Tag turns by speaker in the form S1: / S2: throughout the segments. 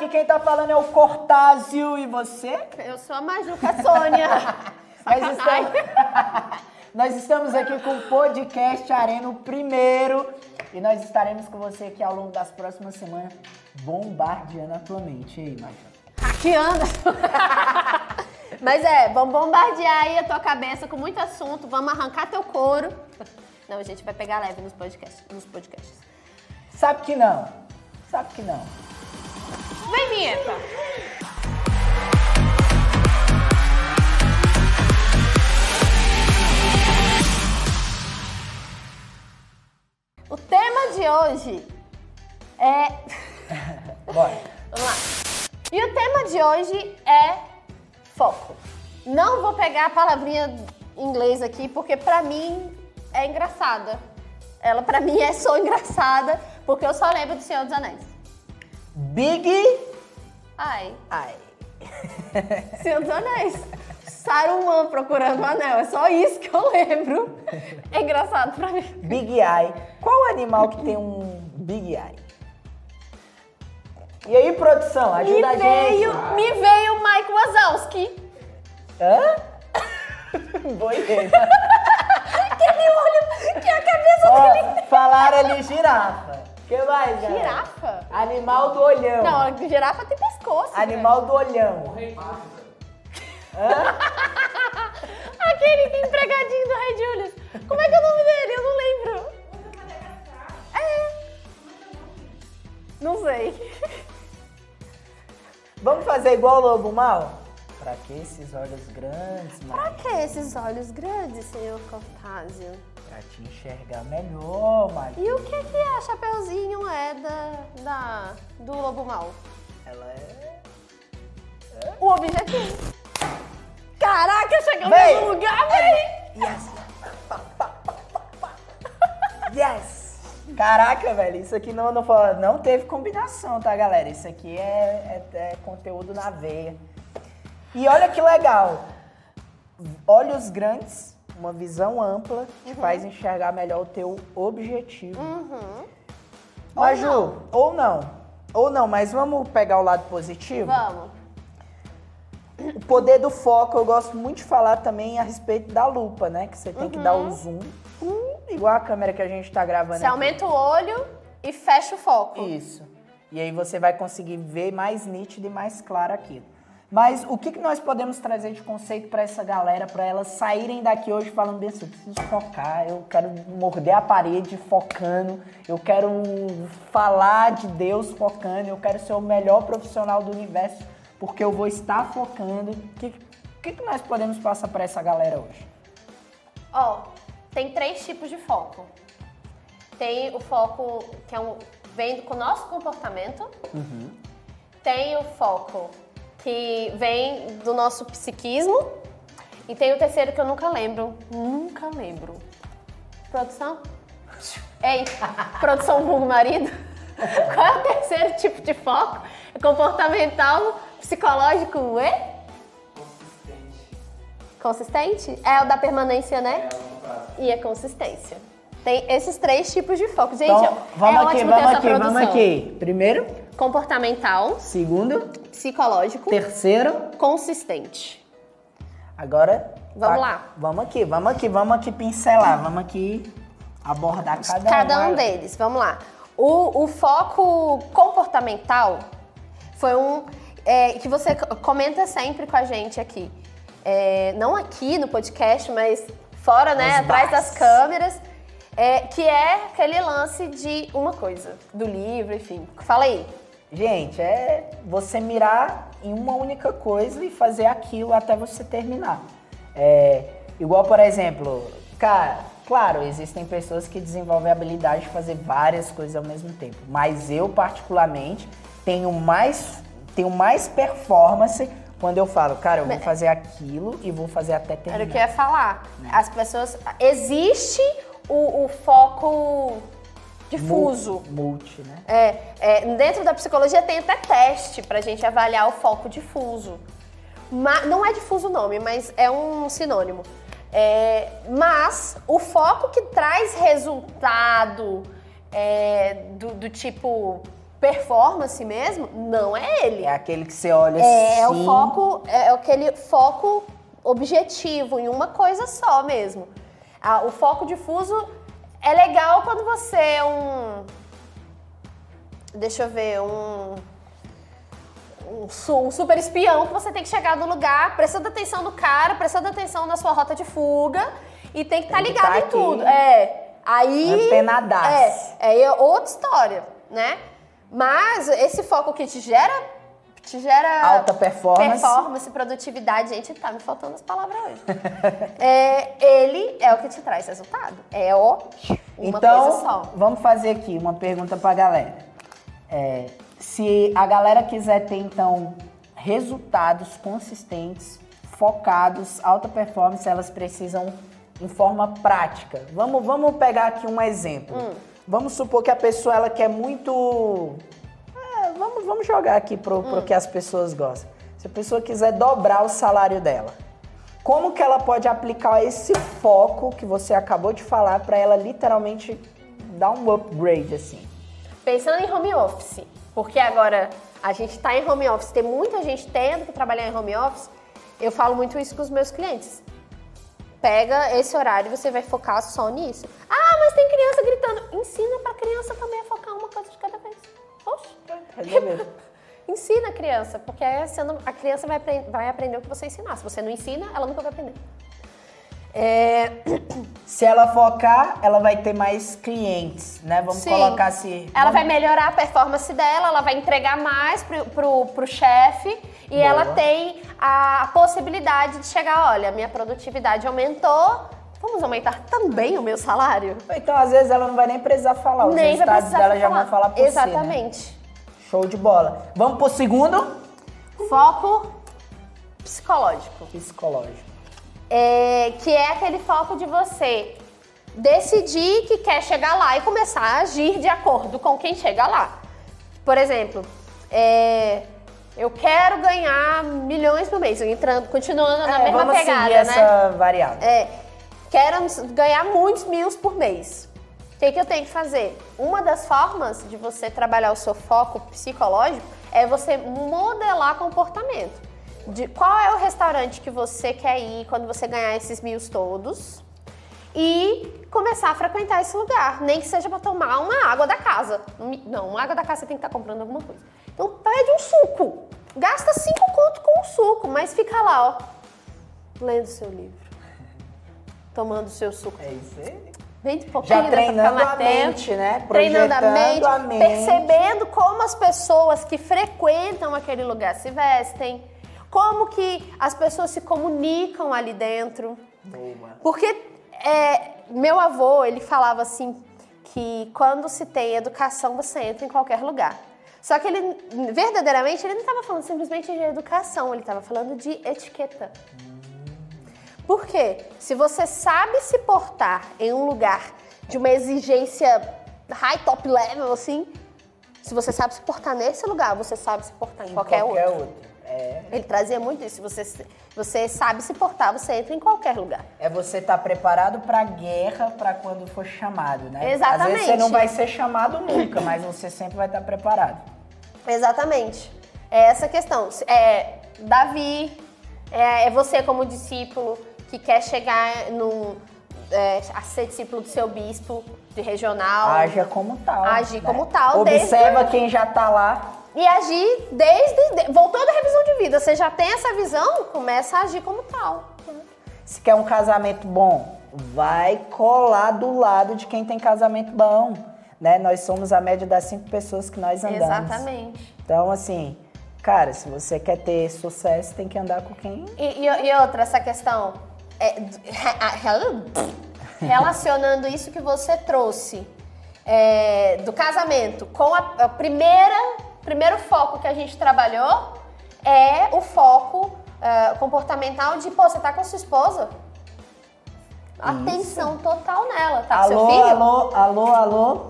S1: aqui quem tá falando é o Cortázio e você?
S2: Eu sou a Majuca Sônia.
S1: Nós estamos, nós estamos aqui com o podcast Arena o primeiro e nós estaremos com você aqui ao longo das próximas semanas bombardeando atualmente. E aí, Majuca?
S2: Hackeando. Mas é, vamos bombardear aí a tua cabeça com muito assunto, vamos arrancar teu couro. Não, a gente vai pegar leve nos podcasts. Nos podcasts.
S1: Sabe que não. Sabe que não.
S2: Vem, vinheta! O tema de hoje é.
S1: Bora.
S2: Vamos lá. E o tema de hoje é foco. Não vou pegar a palavrinha em inglês aqui porque pra mim é engraçada. Ela pra mim é só engraçada porque eu só lembro do Senhor dos Anéis.
S1: Big
S2: Ai,
S1: Eye.
S2: Senhor dos Anéis. Saruman procurando o anel. É só isso que eu lembro. É engraçado pra mim.
S1: Big Eye. Qual animal que tem um Big Eye? E aí, produção,
S2: Me
S1: ajuda a gente.
S2: veio, me veio o Mike Wazowski.
S1: Hã? Boa ideia.
S2: Aquele olho que a cabeça dele.
S1: Ó, falaram ali girafa. O que mais, galera?
S2: Girafa?
S1: Animal do olhão.
S2: Não, a girafa tem pescoço.
S1: Animal do olhão. Hã?
S2: Aquele que é empregadinho do Rei Julius. Como é que é o nome dele? Eu não lembro. É. Não sei.
S1: Vamos fazer igual o lobo mal? Pra que esses olhos grandes,
S2: Pra
S1: mano?
S2: que esses olhos grandes, senhor Cortázio?
S1: Pra te enxergar melhor, mano.
S2: E o que que a Chapeuzinho é da, da, do lobo mal?
S1: Ela é...
S2: O objetivo. Caraca, chegamos no lugar, véi!
S1: Yes! Yes! Caraca, velho, isso aqui não, não, foi- não teve combinação, tá, galera? Isso aqui é, é- é conteúdo na veia. E olha que legal. Olhos grandes, uma visão ampla, te faz enxergar melhor o teu objetivo.
S2: Uhum.
S1: Maju,
S2: não.
S1: ou não. Ou não, mas vamos pegar o lado positivo?
S2: Vamos.
S1: O poder do foco, eu gosto muito de falar também a respeito da lupa, né? Que você tem que dar o zoom, hum, igual a câmera que a gente tá gravando
S2: Você
S1: aqui.
S2: aumenta o olho e fecha o foco.
S1: Isso. E aí você vai conseguir ver mais nítido e mais claro aquilo. Mas o que, que nós podemos trazer de conceito para essa galera, para elas saírem daqui hoje falando bem assim, eu preciso focar, eu quero morder a parede focando, eu quero falar de Deus focando, eu quero ser o melhor profissional do universo porque eu vou estar focando. O que, que, que nós podemos passar para essa galera hoje?
S2: Ó, tem três tipos de foco. Tem o foco que é um, vem com o nosso comportamento. Tem o foco que vem do nosso psiquismo. E tem o terceiro que eu nunca lembro. Nunca lembro. Produção? Ei, produção vulgo marido? Qual é o terceiro tipo de foco? É comportamental, psicológico e? Consistente? É o da permanência, né? E a consistência. Tem esses três tipos de foco. Gente,
S1: Então,
S2: é
S1: vamos aqui,
S2: ótimo ter
S1: vamos aqui,
S2: produção.
S1: vamos aqui. Primeiro,
S2: Comportamental,
S1: segundo,
S2: psicológico,
S1: terceiro.
S2: consistente.
S1: Agora.
S2: Vamos
S1: tá-
S2: lá.
S1: Vamos aqui, vamos aqui, vamos aqui pincelar, vamos aqui abordar cada,
S2: Cada um deles, vamos lá. O, o foco comportamental foi um é, que você comenta sempre com a gente aqui. É, não aqui no podcast, mas fora, né?
S1: Nos
S2: Atrás
S1: bares.
S2: das câmeras. é, que é aquele lance de uma coisa, do livro, enfim. Fala aí.
S1: Gente, é você mirar em uma única coisa e fazer aquilo até você terminar. É, igual, por exemplo, cara, claro, existem pessoas que desenvolvem a habilidade de fazer várias coisas ao mesmo tempo. Mas eu, particularmente, tenho mais, tenho mais performance quando eu falo, cara, eu vou fazer aquilo e vou fazer até terminar.
S2: Era o que eu ia falar. As pessoas. Existe o, o foco difuso.
S1: Mul- Multi, né?
S2: É, é, dentro da psicologia tem até teste pra gente avaliar o foco difuso. Ma- não é difuso o nome, mas é um sinônimo. É, mas o foco que traz resultado é, do, do tipo performance mesmo, não é ele.
S1: É aquele que você olha
S2: É,
S1: assim.
S2: o foco, é aquele foco objetivo em uma coisa só mesmo. Ah, o foco difuso é legal quando você é um. Deixa eu ver, um. Um, su- super espião que você tem que chegar no lugar, prestando atenção no cara, prestando atenção na sua rota de fuga e tem que estar
S1: que
S2: ligado
S1: tá
S2: em
S1: aqui.
S2: tudo. É. Aí. É, aí é outra história, né? Mas esse foco que te gera. Te gera.
S1: Alta performance.
S2: Performance, produtividade. Gente, tá me faltando as palavras hoje. É, ele é o que te traz resultado. É o. Uma
S1: então,
S2: coisa só.
S1: vamos fazer aqui uma pergunta pra galera. É, se a galera quiser ter, então, resultados consistentes, focados, alta performance, elas precisam em forma prática. Vamos, vamos pegar aqui um exemplo.
S2: Hum.
S1: Vamos supor que a pessoa ela quer muito. Vamos, vamos jogar aqui pro,
S2: Hum.
S1: pro que as pessoas gostam. Se a pessoa quiser dobrar o salário dela, como que ela pode aplicar esse foco que você acabou de falar para ela literalmente dar um upgrade assim?
S2: Pensando em home office, porque agora a gente tá em home office, tem muita gente tendo que trabalhar em home office, eu falo muito isso com os meus clientes. Pega esse horário e você vai focar só nisso. Ah, mas tem criança gritando. Ensina pra criança também a focar uma coisa de cada vez.
S1: Resolveu.
S2: Ensina a criança, porque aí a criança vai, vai aprender o que você ensinar. Se você não ensina, ela nunca vai aprender. É,
S1: Se ela focar, ela vai ter mais clientes, né? Vamos
S2: Sim.
S1: colocar assim.
S2: Ela vai melhorar a performance dela, ela vai entregar mais pro, pro, pro chefe e
S1: Boa.
S2: ela tem a possibilidade de chegar, olha, minha produtividade aumentou, vamos aumentar também o meu salário?
S1: Então, às vezes, ela não vai nem precisar falar. Os
S2: Nem
S1: resultados dela já vão falar por si, né?
S2: Exatamente.
S1: Show de bola. Vamos pro segundo?
S2: Foco psicológico.
S1: Psicológico.
S2: É, que é aquele foco de você decidir que quer chegar lá e começar a agir de acordo com quem chega lá. Por exemplo, é, eu quero ganhar milhões por mês, entrando, continuando na
S1: É,
S2: mesma
S1: vamos
S2: pegada,
S1: seguir
S2: né?
S1: essa variável.
S2: É, quero ganhar muitos mil por mês. O que, que eu tenho que fazer? Uma das formas de você trabalhar o seu foco psicológico é você modelar comportamento. De qual é o restaurante que você quer ir quando você ganhar esses mil todos e começar a frequentar esse lugar. Nem que seja para tomar uma água da casa. Não, uma água da casa você tem que estar comprando alguma coisa. Então pede um suco. Gasta cinco conto com o suco, mas fica lá, ó, lendo seu livro tomando seu suco.
S1: É isso aí.
S2: Bem de pouquinho,
S1: Já treinando a
S2: tempo.
S1: mente, né?
S2: Treinando a mente,
S1: a mente.
S2: percebendo como as pessoas que frequentam aquele lugar se vestem, como que as pessoas se comunicam ali dentro.
S1: Boa.
S2: Porque é, meu avô, ele falava assim que quando se tem educação, você entra em qualquer lugar. Só que ele, verdadeiramente, ele não estava falando simplesmente de educação, ele estava falando de etiqueta. Por quê? Se você sabe se portar em um lugar de uma exigência high top level, assim, se você sabe se portar nesse lugar, você sabe se portar em, qualquer, outro.
S1: outro. É,
S2: Ele trazia muito isso. Se você, você sabe se portar, você entra em qualquer lugar.
S1: é você estar preparado pra guerra pra quando for chamado, né? Às vezes
S2: Exatamente.
S1: você não vai ser chamado nunca, mas você sempre vai estar preparado.
S2: Exatamente. É essa questão. É Davi, é, é você como discípulo que quer chegar num, é, a ser discípulo do seu bispo de regional.
S1: Haja como tal.
S2: Agir
S1: né?
S2: como tal,
S1: Observa
S2: desde-
S1: quem já tá lá.
S2: E agir desde. de- voltou da revisão de vida. Você já tem essa visão, começa a agir como tal.
S1: Se quer um casamento bom, vai colar do lado de quem tem casamento bom. Né? Nós somos a média das cinco pessoas que nós andamos.
S2: Exatamente.
S1: Então, assim, cara, se você quer ter sucesso, tem que andar com quem.
S2: E, e- e outra, essa questão. É, relacionando isso que você trouxe é, do casamento com a, a primeira primeiro foco que a gente trabalhou é o foco é, comportamental de, pô, você tá com sua esposa? Atenção total nela, tá
S1: alô,
S2: filho?
S1: alô, alô, alô.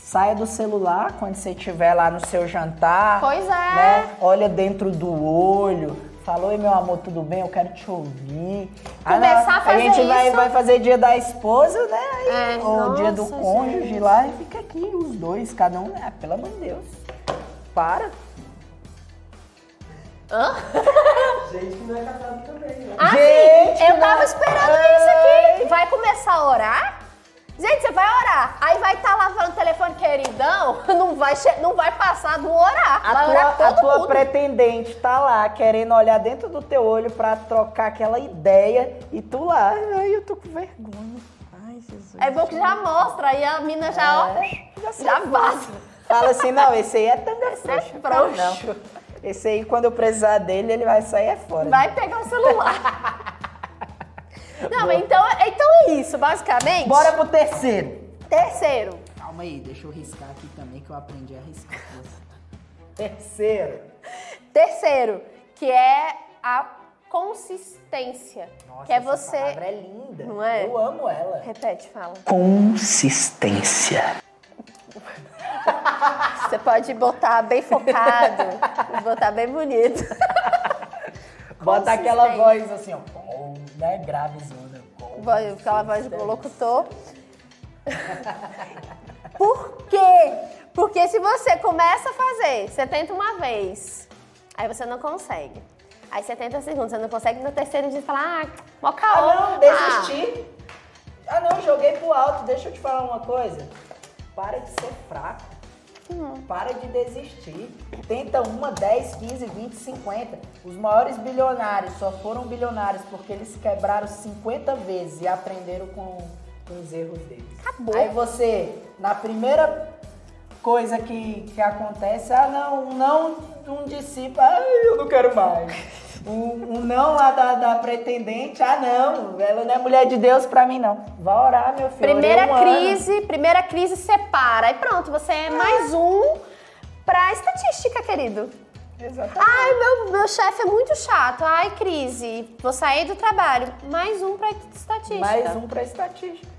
S1: Saia do celular quando você estiver lá no seu jantar.
S2: Pois é.
S1: Né? Olha dentro do olho. Falou, oi meu amor, tudo bem? Eu quero te ouvir.
S2: Começar
S1: não,
S2: a fazer
S1: A gente vai,
S2: isso.
S1: vai fazer dia da esposa, né? Aí,
S2: É,
S1: ou dia do cônjuge
S2: gente.
S1: lá e fica aqui, os dois, cada um. É, pelo amor de Deus. Para.
S2: Hã?
S3: Gente que não é casado também, né?
S2: Ah,
S1: Gente,
S2: eu
S1: não-
S2: tava esperando isso aqui. Vai começar a orar? Gente, você vai orar. Aí vai estar lavando o telefone, queridão. Não vai, não vai passar do orar.
S1: A
S2: vai
S1: tua,
S2: orar
S1: a
S2: todo
S1: tua
S2: mundo.
S1: pretendente tá lá querendo olhar dentro do teu olho pra trocar aquela ideia e tu lá. Ai, eu tô com vergonha. Ai, Jesus.
S2: É bom que já mostra, aí a mina já, ó,
S1: já
S2: já vaza.
S1: Fala assim, não, esse aí é tanga
S2: Esse é
S1: frouxo. Não. Esse aí, quando eu precisar dele, ele vai sair é fora.
S2: Vai pegar o celular. Não, mas então, então é isso, basicamente.
S1: Bora pro terceiro.
S2: Terceiro.
S1: Calma aí, deixa eu riscar aqui também, que eu aprendi a riscar. terceiro.
S2: Terceiro, que é a consistência.
S1: Nossa,
S2: que é
S1: essa
S2: você.
S1: palavra é linda.
S2: Não é?
S1: Eu amo ela.
S2: Repete, fala.
S1: Consistência.
S2: Você pode botar bem focado, botar bem bonito.
S1: Bota aquela voz assim, ó. Né? Gravezona.
S2: Aquela voz de
S1: consistência.
S2: locutor. Por quê? Porque se você começa a fazer, você tenta uma vez, aí você não consegue. Aí você tenta a segunda, você não consegue, no terceiro dia você fala, ah, mó caô.
S1: Ah, não, desisti. Ah, não, joguei pro alto. Deixa eu te falar uma coisa. Para de ser fraco. Para de desistir. Tenta uma, 10, 15, 20, 50. Os maiores bilionários só foram bilionários porque eles quebraram 50 vezes e aprenderam com, com os erros deles.
S2: Acabou.
S1: Aí você, na primeira coisa que, que acontece, ah não, não um discípulo, ah, eu não quero mais. Um, um não lá da, da pretendente, ah não, ela não é mulher de Deus pra mim não. Vai orar, meu filho.
S2: Primeira
S1: um ano.
S2: crise, primeira crise separa. Aí pronto, você é mais um pra estatística, querido.
S1: Exatamente.
S2: Ai, meu, meu chefe é muito chato. Ai, crise. Vou sair do trabalho. Mais um pra estatística.
S1: Mais um pra estatística.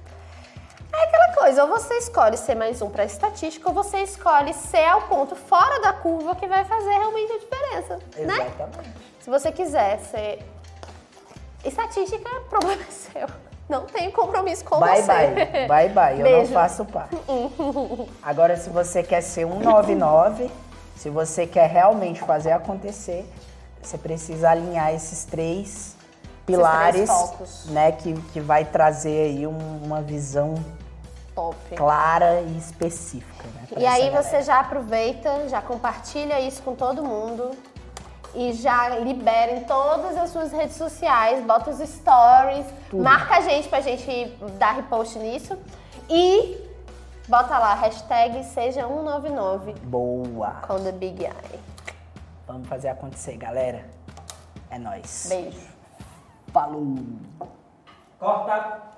S2: É aquela coisa, ou você escolhe ser mais um pra estatística, ou você escolhe ser ao ponto fora da curva que vai fazer realmente a diferença, né? Se você quiser ser estatística, problema é seu. Não tenho compromisso com
S1: Bye,
S2: você.
S1: bye. Bye, bye. Eu
S2: Beijo.
S1: não faço parte. Agora, se você quer ser 199, se você quer realmente fazer acontecer, você precisa alinhar esses três pilares,
S2: focos.
S1: né, que, que vai trazer aí um- uma visão
S2: Top.
S1: clara e específica, né?
S2: E aí
S1: essa
S2: você
S1: galera.
S2: já aproveita, já compartilha isso com todo mundo e já libera em todas as suas redes sociais, bota os stories, marca a gente pra gente dar repost nisso e bota lá, hashtag seja 199
S1: Boa!
S2: com the big eye.
S1: Vamos fazer acontecer, galera. É nóis.
S2: Beijo.
S1: Falou!
S3: Corta!